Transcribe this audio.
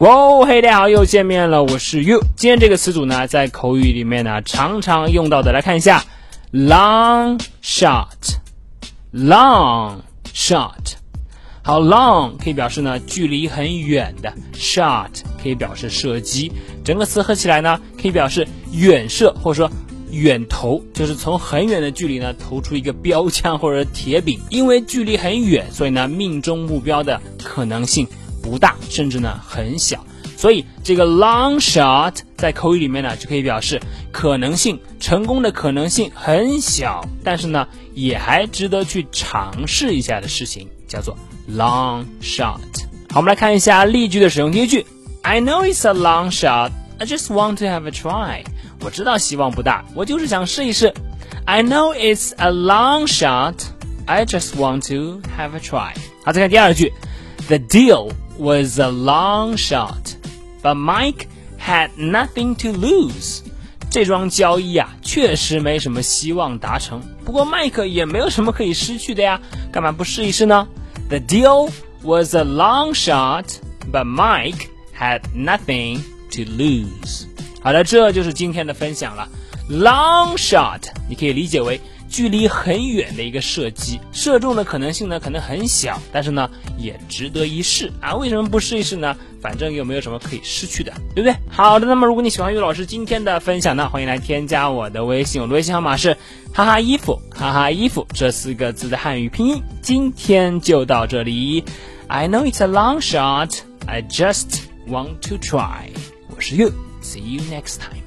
哇，嘿，大家好，又见面了，我是 you。今天这个词组呢，在口语里面呢，常常用到的，来看一下，long shot，long shot。好，long 可以表示呢距离很远的，shot 可以表示射击。整个词合起来呢，可以表示远射或者说远投，就是从很远的距离呢投出一个标枪或者铁饼。因为距离很远，所以呢命中目标的可能性。不大，甚至呢很小，所以这个 long shot 在口语里面呢就可以表示可能性成功的可能性很小，但是呢也还值得去尝试一下的事情，叫做 long shot。好，我们来看一下例句的使用。第一句，I know it's a long shot, I just want to have a try。我知道希望不大，我就是想试一试。I know it's a long shot, I just want to have a try。好，再看第二句，The deal。was a long shot, but Mike had nothing to lose. 这桩交易啊，确实没什么希望达成。不过麦克也没有什么可以失去的呀，干嘛不试一试呢？The deal was a long shot, but Mike had nothing to lose. 好的，这就是今天的分享了。Long shot，你可以理解为 距离很远的一个射击，射中的可能性呢可能很小，但是呢也值得一试啊！为什么不试一试呢？反正又没有什么可以失去的，对不对？好的，那么如果你喜欢于老师今天的分享呢，欢迎来添加我的微信，我的微信号码是哈哈衣服哈哈衣服这四个字的汉语拼音。今天就到这里，I know it's a long shot, I just want to try。我是 You，see you next time。